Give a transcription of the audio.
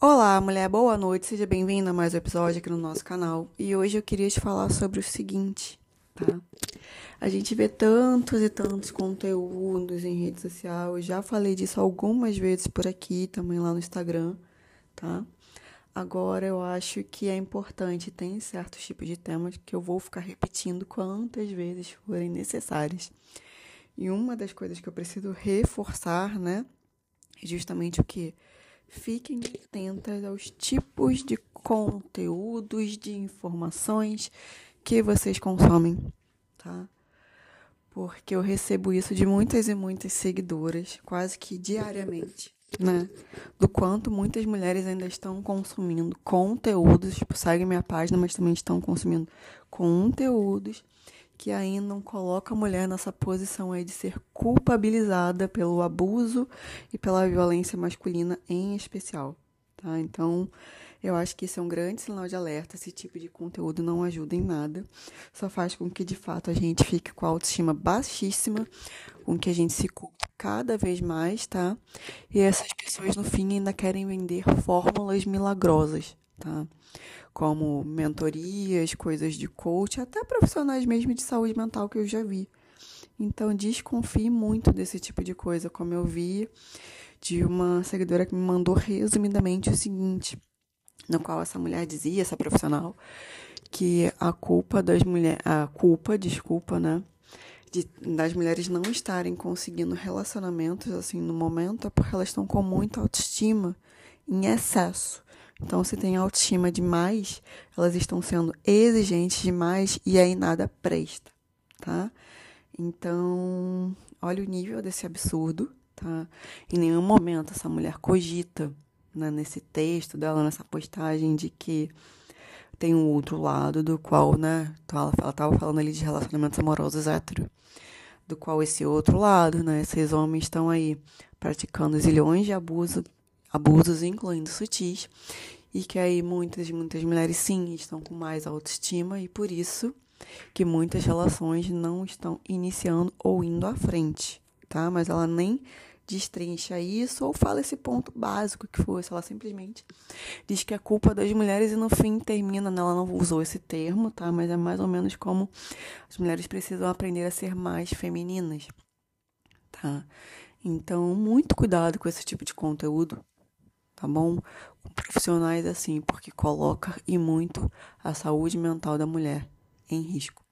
Olá, mulher, boa noite, seja bem-vinda a mais um episódio aqui no nosso canal. E hoje eu queria te falar sobre o seguinte, tá? A gente vê tantos e tantos conteúdos em rede social, eu já falei disso algumas vezes por aqui, também lá no Instagram, tá? Agora eu acho que é importante, tem certos tipos de temas que eu vou ficar repetindo quantas vezes forem necessárias. E uma das coisas que eu preciso reforçar, né, é justamente o que? Fiquem atentas aos tipos de conteúdos, de informações que vocês consomem, tá? Porque eu recebo isso de muitas e muitas seguidoras, quase que diariamente, né? Do quanto muitas mulheres ainda estão consumindo conteúdos, tipo, seguem minha página, mas também estão consumindo conteúdos que ainda não coloca a mulher nessa posição aí de ser culpabilizada pelo abuso e pela violência masculina em especial, tá? Então, eu acho que isso é um grande sinal de alerta. Esse tipo de conteúdo não ajuda em nada, só faz com que de fato a gente fique com a autoestima baixíssima, com que a gente se culpe cada vez mais, tá? E essas pessoas no fim ainda querem vender fórmulas milagrosas, tá? Como mentorias, coisas de coach, até profissionais mesmo de saúde mental que eu já vi. Então, desconfie muito desse tipo de coisa, como eu vi de uma seguidora que me mandou resumidamente o seguinte, no qual essa mulher dizia, essa profissional, que a culpa das mulheres, a culpa, desculpa, né, de, das mulheres não estarem conseguindo relacionamentos assim no momento é porque elas estão com muita autoestima em excesso. Então, se tem autoestima demais, elas estão sendo exigentes demais e aí nada presta, tá? Então, olha o nível desse absurdo, tá? Em nenhum momento essa mulher cogita, né, nesse texto dela, nessa postagem, de que tem um outro lado do qual, né? Ela, ela tava falando ali de relacionamentos amorosos hétero, do qual esse outro lado, né? Esses homens estão aí praticando zilhões de abuso abusos, incluindo sutis, e que aí muitas, muitas mulheres sim estão com mais autoestima e por isso que muitas relações não estão iniciando ou indo à frente, tá? Mas ela nem destrincha isso ou fala esse ponto básico que fosse. Ela simplesmente diz que é culpa das mulheres e no fim termina, né? ela não usou esse termo, tá? Mas é mais ou menos como as mulheres precisam aprender a ser mais femininas, tá? Então, muito cuidado com esse tipo de conteúdo, tá bom? Com profissionais assim, porque coloca e muito a saúde mental da mulher em risco.